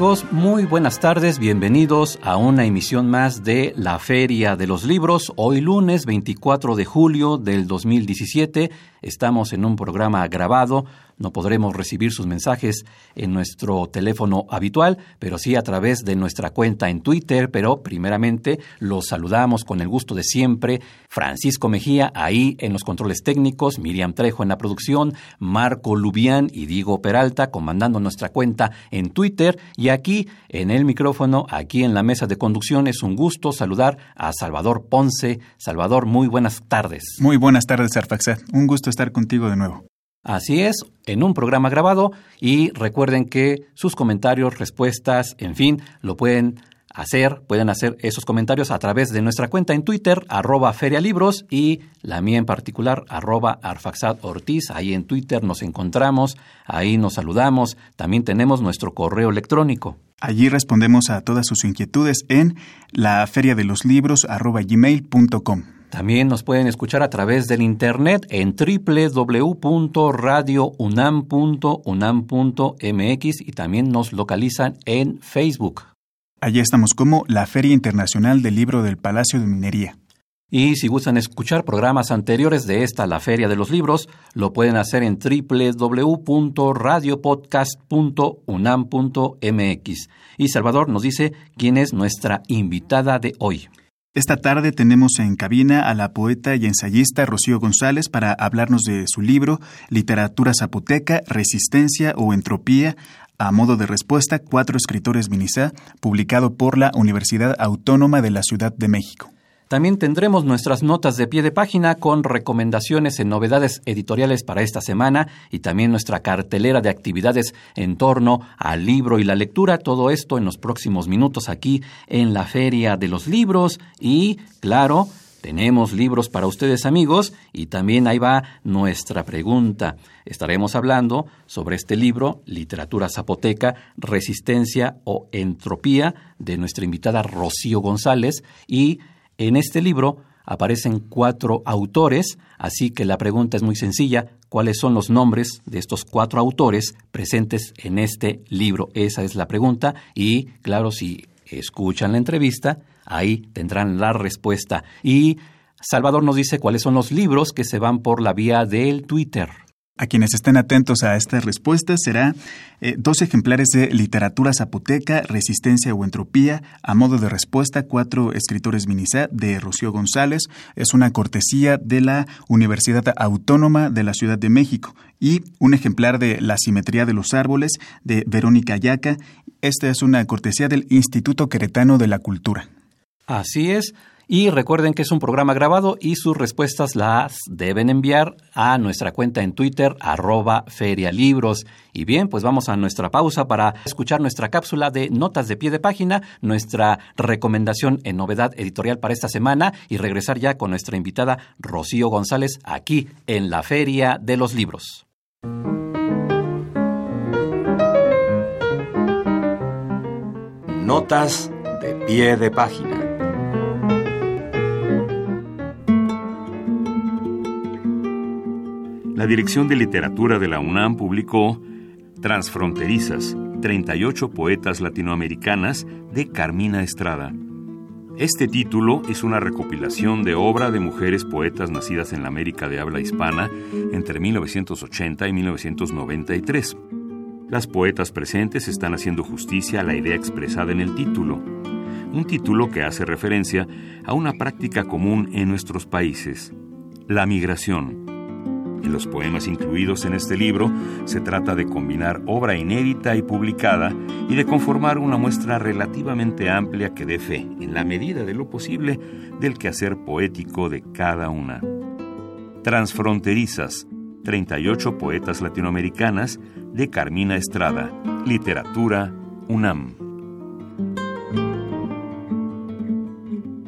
Amigos, muy buenas tardes, bienvenidos a una emisión más de La Feria de los Libros. Hoy lunes 24 de julio del 2017 estamos en un programa grabado no podremos recibir sus mensajes en nuestro teléfono habitual, pero sí a través de nuestra cuenta en Twitter. Pero primeramente los saludamos con el gusto de siempre. Francisco Mejía ahí en los controles técnicos, Miriam Trejo en la producción, Marco Lubián y Diego Peralta comandando nuestra cuenta en Twitter. Y aquí en el micrófono, aquí en la mesa de conducción, es un gusto saludar a Salvador Ponce. Salvador, muy buenas tardes. Muy buenas tardes, Arfaxat. Un gusto estar contigo de nuevo. Así es, en un programa grabado y recuerden que sus comentarios, respuestas, en fin, lo pueden hacer, pueden hacer esos comentarios a través de nuestra cuenta en Twitter, arroba ferialibros y la mía en particular, arroba arfaxat ortiz. Ahí en Twitter nos encontramos, ahí nos saludamos, también tenemos nuestro correo electrónico. Allí respondemos a todas sus inquietudes en la feria de los libros arroba gmail.com. También nos pueden escuchar a través del internet en www.radiounam.unam.mx y también nos localizan en Facebook. Allí estamos como la Feria Internacional del Libro del Palacio de Minería. Y si gustan escuchar programas anteriores de esta, la Feria de los Libros, lo pueden hacer en www.radiopodcast.unam.mx. Y Salvador nos dice quién es nuestra invitada de hoy. Esta tarde tenemos en cabina a la poeta y ensayista Rocío González para hablarnos de su libro Literatura Zapoteca, Resistencia o Entropía, a modo de respuesta, cuatro escritores Minisá, publicado por la Universidad Autónoma de la Ciudad de México. También tendremos nuestras notas de pie de página con recomendaciones en novedades editoriales para esta semana y también nuestra cartelera de actividades en torno al libro y la lectura. Todo esto en los próximos minutos aquí en la Feria de los Libros y, claro, tenemos libros para ustedes amigos y también ahí va nuestra pregunta. Estaremos hablando sobre este libro, Literatura Zapoteca, Resistencia o Entropía, de nuestra invitada Rocío González y en este libro aparecen cuatro autores, así que la pregunta es muy sencilla, ¿cuáles son los nombres de estos cuatro autores presentes en este libro? Esa es la pregunta y claro, si escuchan la entrevista, ahí tendrán la respuesta. Y Salvador nos dice cuáles son los libros que se van por la vía del Twitter. A quienes estén atentos a estas respuestas será eh, dos ejemplares de Literatura Zapoteca, Resistencia o Entropía, a modo de respuesta, cuatro escritores minisá de Rocío González. Es una cortesía de la Universidad Autónoma de la Ciudad de México. Y un ejemplar de La Simetría de los Árboles de Verónica Yaca. Esta es una cortesía del Instituto Queretano de la Cultura. Así es. Y recuerden que es un programa grabado y sus respuestas las deben enviar a nuestra cuenta en Twitter, arroba ferialibros. Y bien, pues vamos a nuestra pausa para escuchar nuestra cápsula de notas de pie de página, nuestra recomendación en novedad editorial para esta semana y regresar ya con nuestra invitada Rocío González aquí en la Feria de los Libros. Notas de pie de página. La Dirección de Literatura de la UNAM publicó Transfronterizas, 38 poetas latinoamericanas de Carmina Estrada. Este título es una recopilación de obra de mujeres poetas nacidas en la América de habla hispana entre 1980 y 1993. Las poetas presentes están haciendo justicia a la idea expresada en el título, un título que hace referencia a una práctica común en nuestros países, la migración. Los poemas incluidos en este libro se trata de combinar obra inédita y publicada y de conformar una muestra relativamente amplia que dé fe, en la medida de lo posible, del quehacer poético de cada una. Transfronterizas, 38 poetas latinoamericanas de Carmina Estrada, Literatura UNAM.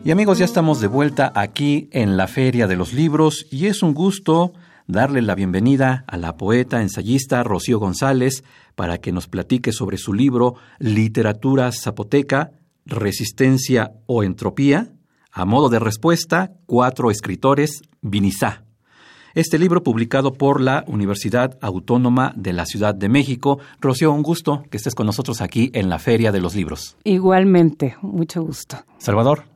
Y amigos, ya estamos de vuelta aquí en la Feria de los Libros y es un gusto darle la bienvenida a la poeta ensayista Rocío González para que nos platique sobre su libro Literatura Zapoteca, Resistencia o Entropía. A modo de respuesta, cuatro escritores, Vinizá. Este libro publicado por la Universidad Autónoma de la Ciudad de México. Rocío, un gusto que estés con nosotros aquí en la Feria de los Libros. Igualmente, mucho gusto. Salvador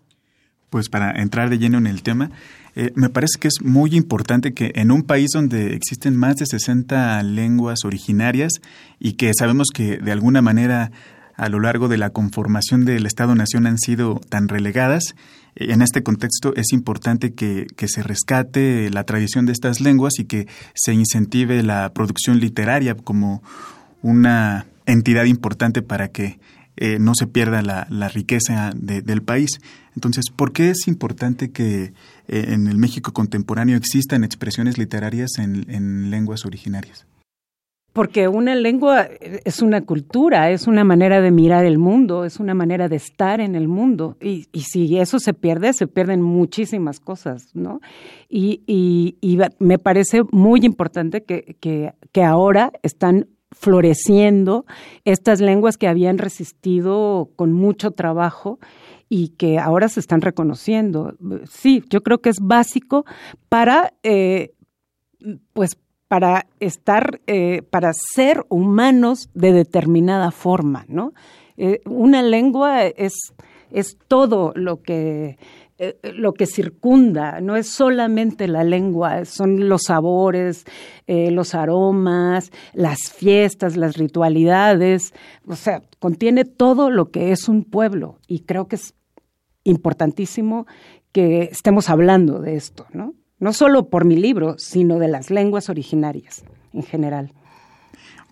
pues para entrar de lleno en el tema, eh, me parece que es muy importante que en un país donde existen más de 60 lenguas originarias y que sabemos que de alguna manera a lo largo de la conformación del Estado-Nación han sido tan relegadas, eh, en este contexto es importante que, que, se rescate la tradición de estas lenguas y que se incentive la producción literaria como una entidad importante para que eh, no se pierda la, la riqueza del país. Entonces, ¿por qué es importante que eh, en el México contemporáneo existan expresiones literarias en, lenguas originarias? Porque una lengua es una cultura, es una manera de mirar el mundo, es una manera de estar en el mundo. Y, y si eso se pierde, se pierden muchísimas cosas, ¿no? Y, y, y me parece muy importante que, que, que ahora están floreciendo estas lenguas que habían resistido con mucho trabajo y que ahora se están reconociendo. Sí, yo creo que es básico para, eh, pues, para estar, eh, para ser humanos de determinada forma, ¿no? Eh, una lengua es, es todo lo que lo que circunda, no es solamente la lengua, son los sabores, los aromas, las fiestas, las ritualidades, o sea, contiene todo lo que es un pueblo y creo que es importantísimo que estemos hablando de esto, ¿no? No solo por mi libro, sino de las lenguas originarias en general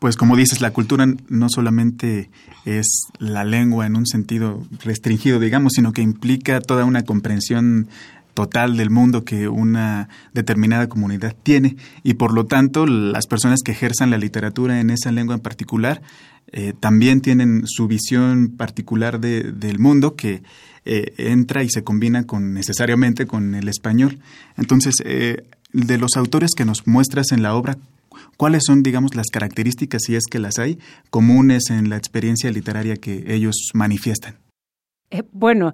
pues como dices, la cultura no solamente es la lengua en un sentido restringido, digamos, sino que implica toda una comprensión total del mundo que una determinada comunidad tiene y por lo tanto las personas que ejerzan la literatura en esa lengua en particular eh, también tienen su visión particular de, del mundo que eh, entra y se combina con necesariamente con el español. Entonces, eh, de los autores que nos muestras en la obra, ¿Cuáles son, digamos, las características, si es que las hay, comunes en la experiencia literaria que ellos manifiestan? Eh, bueno,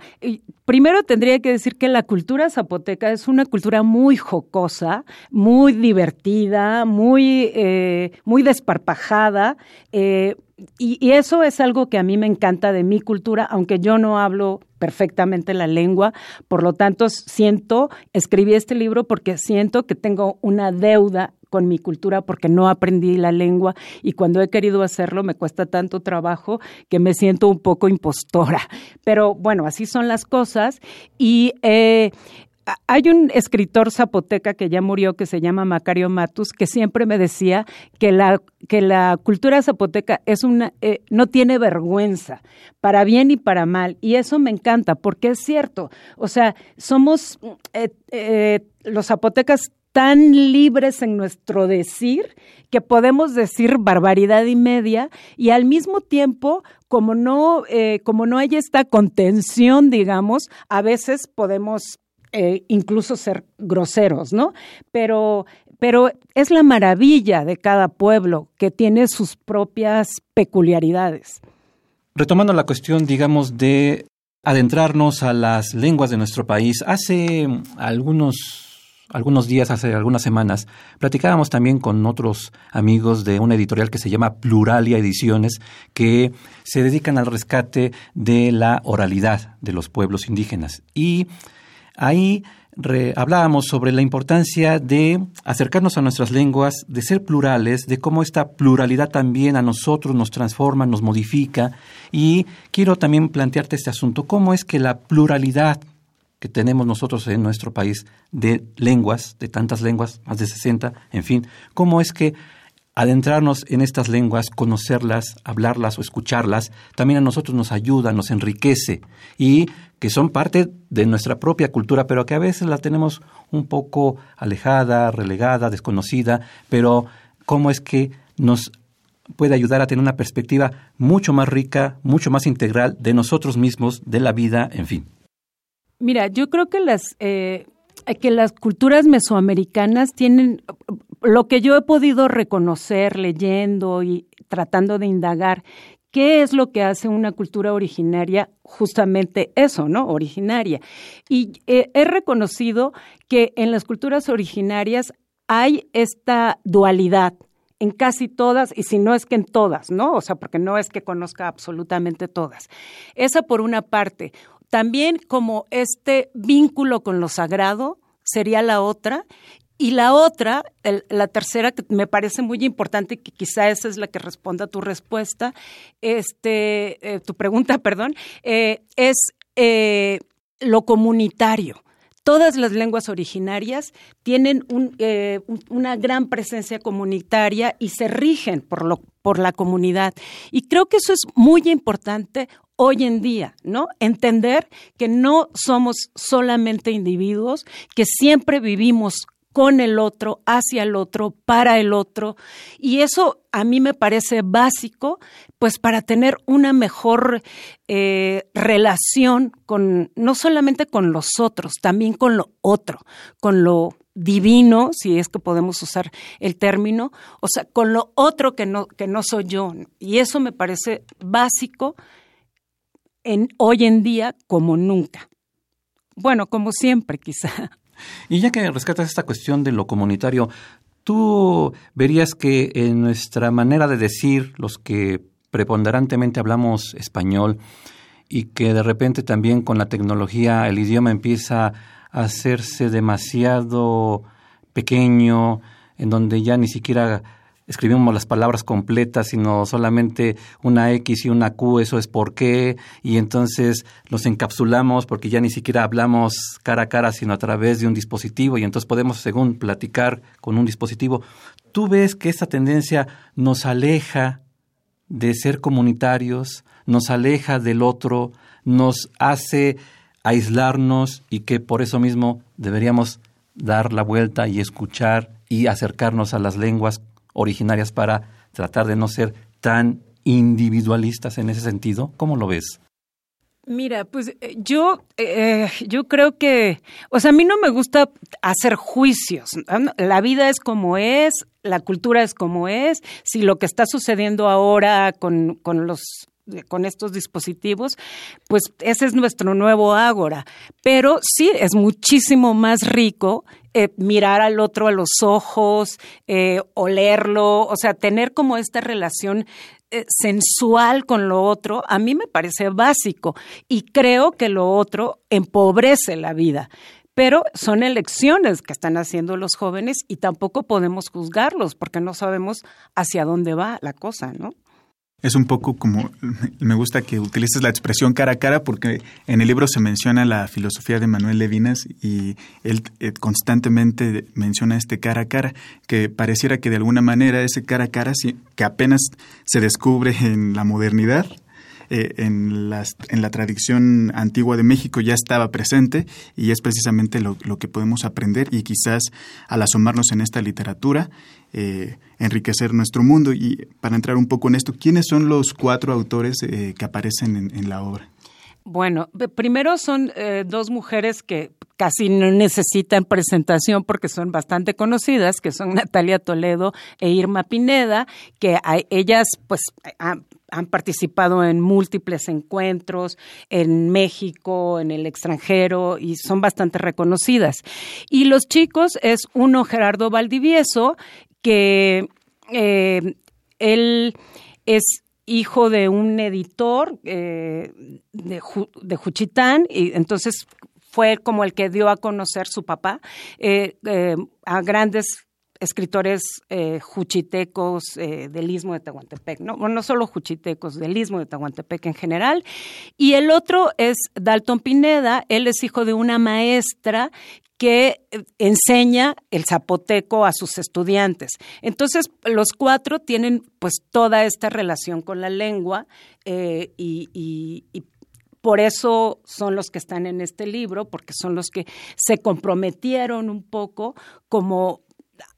primero tendría que decir que la cultura zapoteca es una cultura muy jocosa, muy divertida, muy, eh, muy desparpajada. Eh, y, y, eso es algo que a mí me encanta de mi cultura, aunque yo no hablo perfectamente la lengua. Por lo tanto, siento, escribí este libro porque siento que tengo una deuda con mi cultura porque no aprendí la lengua y cuando he querido hacerlo me cuesta tanto trabajo que me siento un poco impostora. Pero bueno, así son las cosas y eh, hay un escritor zapoteca que ya murió que se llama Macario Matus que siempre me decía que la que la cultura zapoteca es una eh, no tiene vergüenza para bien y para mal y eso me encanta porque es cierto o sea somos eh, los zapotecas tan libres en nuestro decir que podemos decir barbaridad y media y al mismo tiempo como no eh, como no hay esta contención digamos a veces podemos eh, incluso ser groseros no pero pero es la maravilla de cada pueblo que tiene sus propias peculiaridades. Retomando la cuestión digamos de adentrarnos a las lenguas de nuestro país hace algunos algunos días, hace algunas semanas, platicábamos también con otros amigos de una editorial que se llama Pluralia Ediciones, que se dedican al rescate de la oralidad de los pueblos indígenas. Y ahí hablábamos sobre la importancia de acercarnos a nuestras lenguas, de ser plurales, de cómo esta pluralidad también a nosotros nos transforma, nos modifica. Y quiero también plantearte este asunto, cómo es que la pluralidad que tenemos nosotros en nuestro país de lenguas, de tantas lenguas, más de 60, en fin, cómo es que adentrarnos en estas lenguas, conocerlas, hablarlas o escucharlas, también a nosotros nos ayuda, nos enriquece y que son parte de nuestra propia cultura, pero que a veces la tenemos un poco alejada, relegada, desconocida, pero cómo es que nos puede ayudar a tener una perspectiva mucho más rica, mucho más integral de nosotros mismos, de la vida, en fin. Mira, yo creo que las eh, que las culturas mesoamericanas tienen lo que yo he podido reconocer leyendo y tratando de indagar, ¿qué es lo que hace una cultura originaria? Justamente eso, ¿no? Originaria. Y eh, he reconocido que en las culturas originarias hay esta dualidad en casi todas, y si no es que en todas, ¿no? O sea, porque no es que conozca absolutamente todas. Esa por una parte. También como este vínculo con lo sagrado sería la otra, y la otra, la tercera, que me parece muy importante, que quizá esa es la que responda a tu respuesta, este, eh, tu pregunta, perdón, eh, es eh, lo comunitario. Todas las lenguas originarias tienen una gran presencia comunitaria y se rigen por, lo, por la comunidad. Y creo que eso es muy importante hoy en día, ¿no? Entender que no somos solamente individuos, que siempre vivimos con el otro, hacia el otro, para el otro. Y eso a mí me parece básico, pues para tener una mejor eh, relación con, no solamente con los otros, también con lo otro, con lo divino, si es que podemos usar el término, o sea, con lo otro que no, que no soy yo. Y eso me parece básico en, hoy en día como nunca. Bueno, como siempre, quizá. Y ya que rescatas esta cuestión de lo comunitario, ¿tú verías que en nuestra manera de decir, los que preponderantemente hablamos español, y que de repente también con la tecnología el idioma empieza a hacerse demasiado pequeño, en donde ya ni siquiera escribimos las palabras completas, sino solamente una X y una Q, eso es por qué, y entonces los encapsulamos porque ya ni siquiera hablamos cara a cara, sino a través de un dispositivo, y entonces podemos, según platicar con un dispositivo. ¿Tú ves que esta tendencia nos aleja de ser comunitarios, nos aleja del otro, nos hace aislarnos y que por eso mismo deberíamos dar la vuelta y escuchar y acercarnos a las lenguas originarias para tratar de no ser tan individualistas en ese sentido? ¿Cómo lo ves? Mira, pues eh, yo, eh, yo creo que, o sea, a mí no me gusta hacer juicios. La vida es como es, la cultura es como es. Si lo que está sucediendo ahora con, con los con estos dispositivos, pues ese es nuestro nuevo ágora. Pero sí, es muchísimo más rico eh, mirar al otro a los ojos, eh, olerlo, o sea, tener como esta relación eh, sensual con lo otro, a mí me parece básico y creo que lo otro empobrece la vida. Pero son elecciones que están haciendo los jóvenes y tampoco podemos juzgarlos porque no sabemos hacia dónde va la cosa, ¿no? Es un poco como, me gusta que utilices la expresión cara a cara porque en el libro se menciona la filosofía de Manuel Levinas y él eh, constantemente menciona este cara a cara, que pareciera que de alguna manera ese cara a cara que apenas se descubre en la modernidad, eh, en, las, en la tradición antigua de México ya estaba presente y es precisamente lo, lo que podemos aprender y quizás al asomarnos en esta literatura eh, enriquecer nuestro mundo. Y para entrar un poco en esto, ¿quiénes son los cuatro autores eh, que aparecen en, la obra? Bueno, primero son dos mujeres que casi no necesitan presentación porque son bastante conocidas, que son Natalia Toledo e Irma Pineda, que ellas pues han participado en múltiples encuentros en México, en el extranjero y son bastante reconocidas. Y los chicos es uno Gerardo Valdivieso, que eh, él es hijo de un editor eh, de, de, Juchitán y entonces fue como el que dio a conocer su papá eh, a grandes escritores eh, juchitecos eh, del Istmo de Tehuantepec, ¿no? no solo juchitecos, del Istmo de Tehuantepec en general. Y el otro es Dalton Pineda, él es hijo de una maestra que eh, enseña el zapoteco a sus estudiantes. Entonces, los cuatro tienen pues toda esta relación con la lengua y, por eso son los que están en este libro, porque son los que se comprometieron un poco como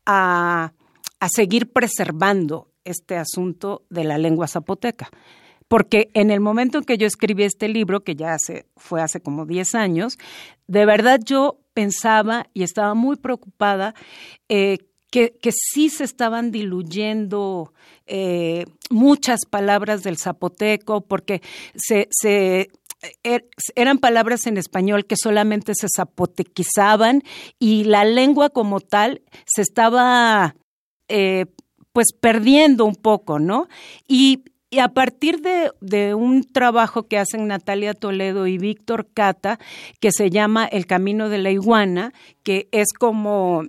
a, seguir preservando este asunto de la lengua zapoteca. Porque en el momento en que yo escribí este libro, que ya hace, fue hace como 10 años, de verdad yo pensaba y estaba muy preocupada eh, que, sí se estaban diluyendo eh, muchas palabras del zapoteco, porque se Er, eran palabras en español que solamente se zapotequizaban y la lengua como tal se estaba eh, pues perdiendo un poco, ¿no? Y, a partir de, de, un trabajo que hacen Natalia Toledo y Víctor Cata, que se llama El Camino de la Iguana, que es como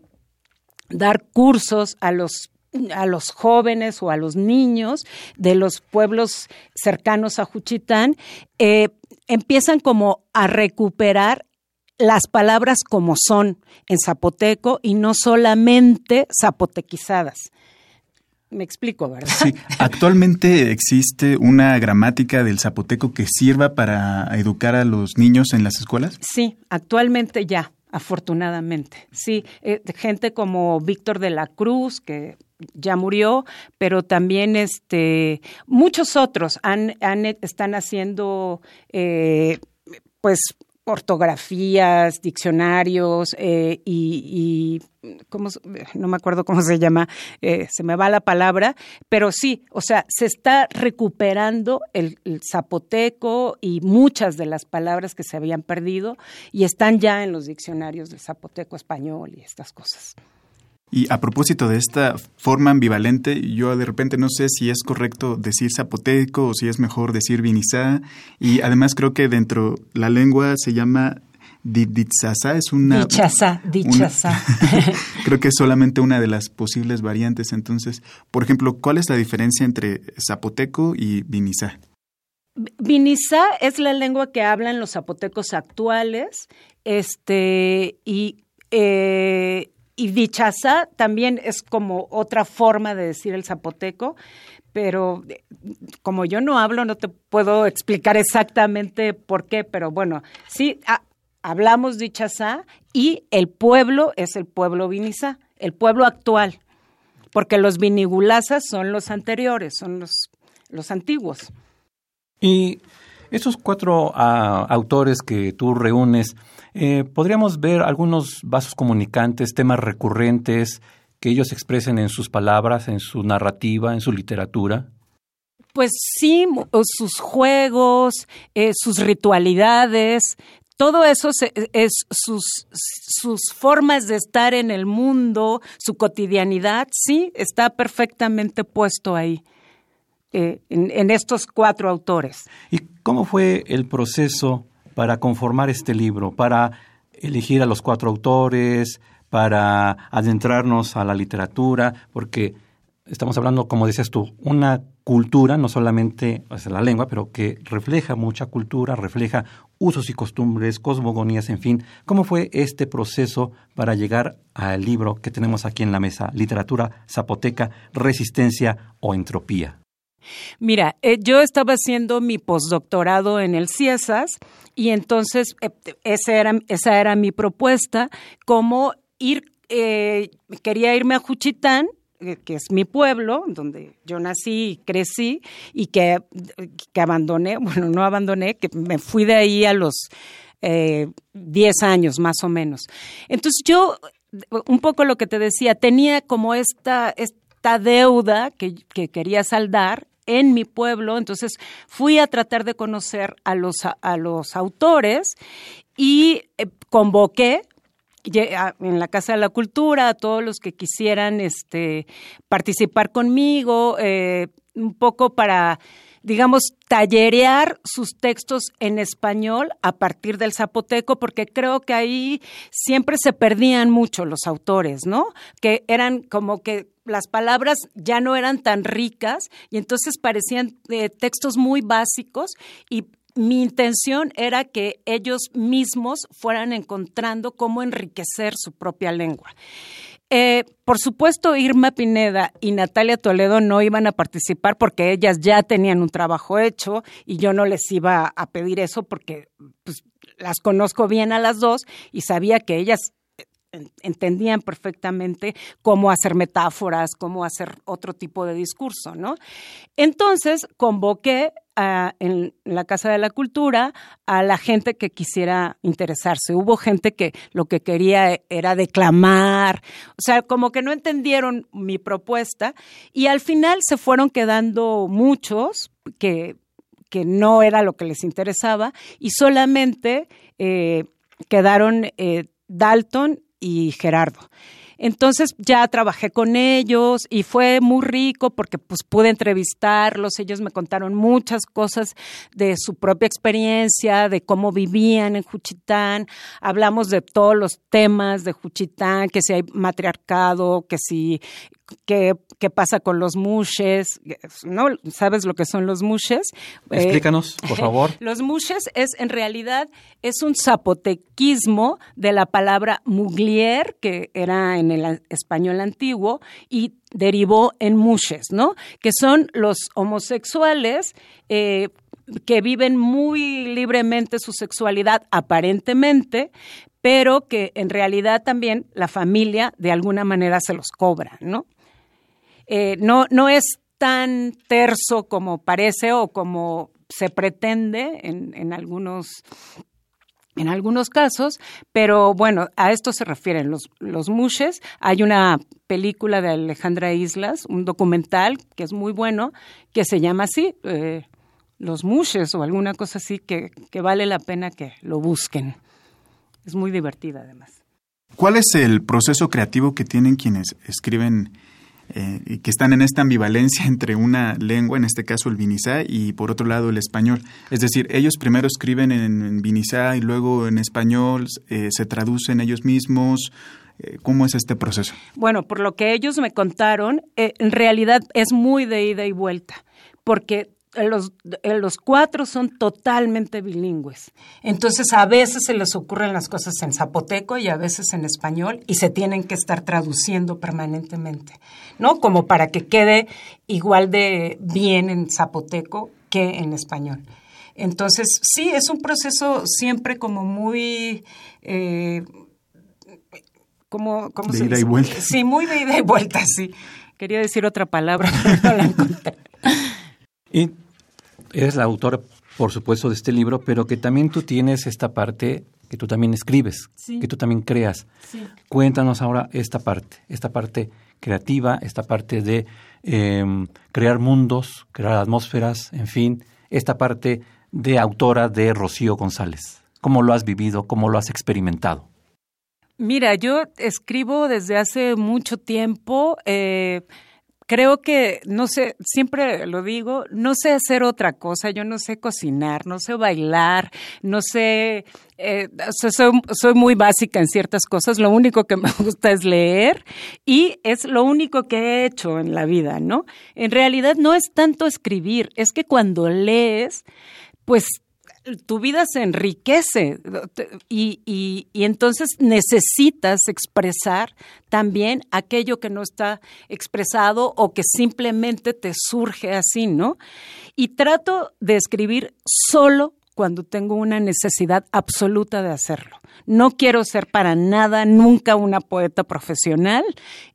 dar cursos a los a los jóvenes o a los niños de los pueblos cercanos a Juchitán, eh, empiezan como a recuperar las palabras como son en zapoteco y no solamente zapotequizadas. Me explico, ¿verdad? Sí, actualmente existe una gramática del zapoteco que sirva para educar a los niños en las escuelas. Sí, actualmente ya, afortunadamente. Sí, eh, gente como Víctor de la Cruz, que ya murió, pero también este, muchos otros han, están haciendo eh, pues ortografías, diccionarios eh, y, ¿cómo, no me acuerdo cómo se llama, eh, se me va la palabra, pero sí, o sea, se está recuperando el, zapoteco y muchas de las palabras que se habían perdido y están ya en los diccionarios del zapoteco español y estas cosas. Y a propósito de esta forma ambivalente, yo de repente no sé si es correcto decir zapoteco o si es mejor decir vinizá. Y además creo que dentro la lengua se llama Ditsasa es una... Dichaza, dichaza. creo que es solamente una de las posibles variantes. Entonces, por ejemplo, ¿cuál es la diferencia entre zapoteco y vinizá? Vinizá es la lengua que hablan los zapotecos actuales, este, y eh, y dichaza también es como otra forma de decir el zapoteco, pero eh, como yo no hablo, no te puedo explicar exactamente por qué, pero bueno, sí, hablamos dichaza y el pueblo es el pueblo vinizá, el pueblo actual, porque los vinigulazas son los anteriores, son los, los antiguos. Y esos cuatro ah, autores que tú reúnes, eh, podríamos ver algunos vasos comunicantes, temas recurrentes que ellos expresen en sus palabras, en su narrativa, en su literatura. Pues sí, sus juegos, eh, sus ritualidades, todo eso es sus, sus formas de estar en el mundo, su cotidianidad, sí, está perfectamente puesto ahí. Eh, en, en, estos cuatro autores. ¿Y cómo fue el proceso para conformar este libro, para elegir a los cuatro autores, para adentrarnos a la literatura, porque estamos hablando, como dices tú, una cultura, no solamente la lengua, pero que refleja mucha cultura, refleja usos y costumbres, cosmogonías, en fin. ¿Cómo fue este proceso para llegar al libro que tenemos aquí en la mesa, Literatura Zapoteca, Resistencia o Entropía? Mira, eh, yo estaba haciendo mi postdoctorado en el CIESAS y entonces eh, esa, era, esa era mi propuesta, como ir, eh, quería irme a Juchitán, que es mi pueblo, donde yo nací y crecí y que, que abandoné, bueno, no abandoné, que me fui de ahí a los 10 años más o menos. Entonces yo, un poco lo que te decía, tenía como esta, esta deuda que, que quería saldar en mi pueblo, entonces fui a tratar de conocer a los, a los autores y eh, convoqué en la Casa de la Cultura a todos los que quisieran este, participar conmigo, eh, un poco para digamos, tallerear sus textos en español a partir del zapoteco, porque creo que ahí siempre se perdían mucho los autores, ¿no? Que eran como que las palabras ya no eran tan ricas y entonces parecían eh, textos muy básicos y mi intención era que ellos mismos fueran encontrando cómo enriquecer su propia lengua. Eh, por supuesto, Irma Pineda y Natalia Toledo no iban a participar porque ellas ya tenían un trabajo hecho y yo no les iba a pedir eso porque pues, las conozco bien a las dos y sabía que ellas entendían perfectamente cómo hacer metáforas, cómo hacer otro tipo de discurso, ¿no? Entonces convoqué en la Casa de la Cultura a la gente que quisiera interesarse. Hubo gente que lo que quería era declamar, o sea, como que no entendieron mi propuesta y al final se fueron quedando muchos que, que no era lo que les interesaba y solamente eh, quedaron eh, Dalton y Gerardo. Entonces ya trabajé con ellos y fue muy rico porque pues pude entrevistarlos, ellos me contaron muchas cosas de su propia experiencia, de cómo vivían en Juchitán, hablamos de todos los temas de Juchitán, que si hay matriarcado, que si qué, qué pasa con los mushes, ¿no? ¿Sabes lo que son los mushes? Eh, Explícanos, por favor. los mushes es, en realidad, es un zapotequismo de la palabra muglier, que era en el español antiguo, y derivó en mushes, ¿no? Que son los homosexuales eh, que viven muy libremente su sexualidad aparentemente, pero que en realidad también la familia de alguna manera se los cobra, ¿no? Eh, no, no es tan terso como parece o como se pretende en, en algunos en algunos casos, pero bueno, a esto se refieren los, los mushes. Hay una película de Alejandra Islas, un documental que es muy bueno, que se llama así, eh, Los mushes o alguna cosa así, que, que vale la pena que lo busquen. Es muy divertida además. ¿Cuál es el proceso creativo que tienen quienes escriben eh, y que están en esta ambivalencia entre una lengua, en este caso el vinizá, y por otro lado el español. Es decir, ellos primero escriben en, vinizá y luego en español, eh, se traducen ellos mismos. Eh, ¿Cómo es este proceso? Bueno, por lo que ellos me contaron, en realidad es muy de ida y vuelta, porque los, los, cuatro son totalmente bilingües. Entonces a veces se les ocurren las cosas en zapoteco y a veces en español y se tienen que estar traduciendo permanentemente, ¿no? Como para que quede igual de bien en zapoteco que en español. Entonces, sí, es un proceso siempre como muy... Eh, como, ¿cómo de ida y vuelta. Sí, muy de ida y vuelta, sí. Quería decir otra palabra, pero no la encontré. Y eres la autora, por supuesto, de este libro, pero que también tú tienes esta parte que tú también escribes, que tú también creas. Cuéntanos ahora esta parte, esta parte creativa, esta parte de em, crear mundos, crear atmósferas, en fin, esta parte de autora de Rocío González. ¿Cómo lo has vivido? ¿Cómo lo has experimentado? Mira, yo escribo desde hace mucho tiempo. Eh, creo que, no sé, siempre lo digo, no sé hacer otra cosa, yo no sé cocinar, no sé bailar, no sé, eh, soy, soy, muy básica en ciertas cosas, lo único que me gusta es leer y es lo único que he hecho en la vida, ¿no? En realidad no es tanto escribir, es que cuando lees, pues tu vida se enriquece y, y, entonces necesitas expresar también aquello que no está expresado o que simplemente te surge así, ¿no? Y trato de escribir solo cuando tengo una necesidad absoluta de hacerlo. No quiero ser para nada nunca una poeta profesional,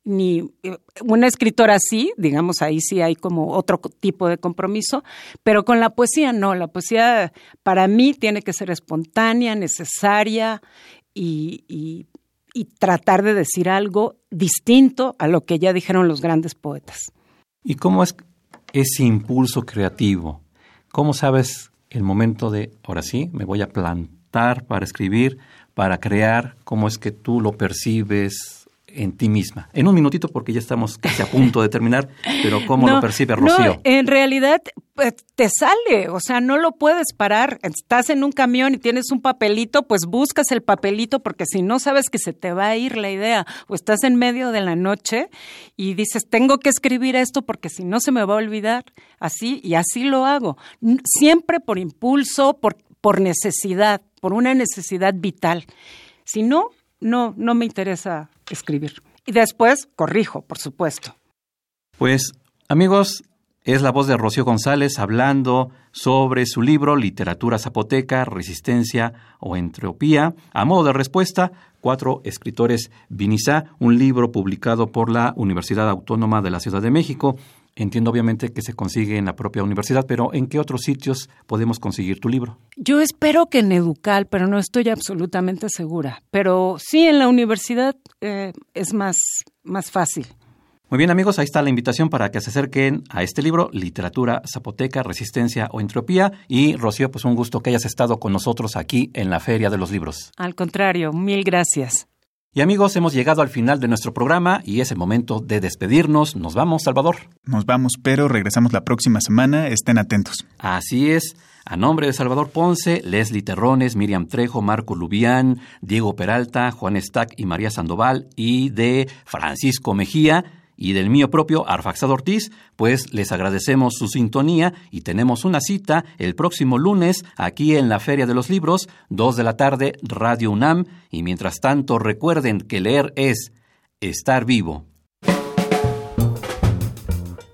ni eh, una escritora así, digamos, ahí sí hay como otro tipo de compromiso, pero con la poesía no, la poesía para mí tiene que ser espontánea, necesaria y, y tratar de decir algo distinto a lo que ya dijeron los grandes poetas. ¿Y cómo es ese impulso creativo? ¿Cómo sabes el momento de, ahora sí, me voy a plantar para escribir, para crear, cómo es que tú lo percibes en ti misma. En un minutito, porque ya estamos casi a punto de terminar, pero ¿cómo lo percibe Rocío? en realidad, pues, te sale, o sea, no lo puedes parar. Estás en un camión y tienes un papelito, pues buscas el papelito porque si no sabes que se te va a ir la idea o estás en medio de la noche y dices, tengo que escribir esto porque si no se me va a olvidar, así y así lo hago. Siempre por impulso, por, por necesidad, por una necesidad vital. Si no, no, no me interesa escribir. Y después corrijo, por supuesto. Pues, amigos, es la voz de Rocío González hablando sobre su libro Literatura Zapoteca, Resistencia o Entropía. A modo de respuesta, cuatro escritores Vinizá, un libro publicado por la Universidad Autónoma de la Ciudad de México. Entiendo obviamente que se consigue en la propia universidad, pero ¿en qué otros sitios podemos conseguir tu libro? Yo espero que en Educal, pero no estoy absolutamente segura. Pero sí, en la universidad eh, es más, más fácil. Muy bien amigos, ahí está la invitación para que se acerquen a este libro, Literatura Zapoteca, Resistencia o Entropía. Y Rocío, pues un gusto que hayas estado con nosotros aquí en la Feria de los Libros. Al contrario, mil gracias. Y amigos, hemos llegado al final de nuestro programa y es el momento de despedirnos. Nos vamos, Salvador. Nos vamos, pero regresamos la próxima semana. Estén atentos. Así es. A nombre de Salvador Ponce, Leslie Terrones, Miriam Trejo, Marco Lubián, Diego Peralta, Juan Stack y María Sandoval y de Francisco Mejía y del mío propio Arfaxado Ortiz, pues les agradecemos su sintonía y tenemos una cita el próximo lunes aquí en la Feria de los Libros, 2 de la tarde, Radio UNAM, y mientras tanto recuerden que leer es estar vivo.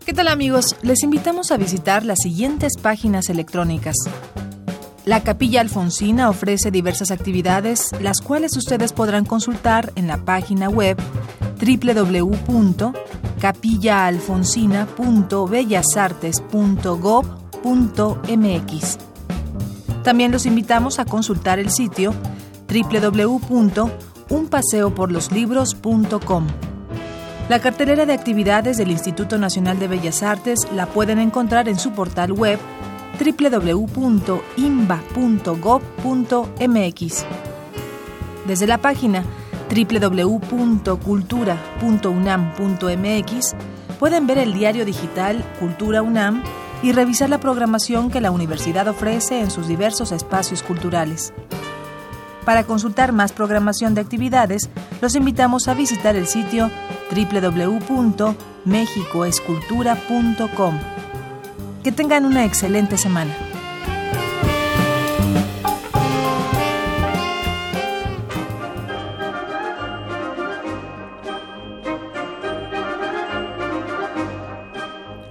¿Qué tal amigos? Les invitamos a visitar las siguientes páginas electrónicas. La Capilla Alfonsina ofrece diversas actividades, las cuales ustedes podrán consultar en la página web www.capillaalfonsina.bellasartes.gov.mx. También los invitamos a consultar el sitio www.unpaseoporloslibros.com. La cartelera de actividades del Instituto Nacional de Bellas Artes la pueden encontrar en su portal web www.imba.gov.mx. Desde la página www.cultura.unam.mx pueden ver el diario digital Cultura UNAM y revisar la programación que la universidad ofrece en sus diversos espacios culturales. Para consultar más programación de actividades, los invitamos a visitar el sitio www.mexicoescultura.com. Que tengan una excelente semana.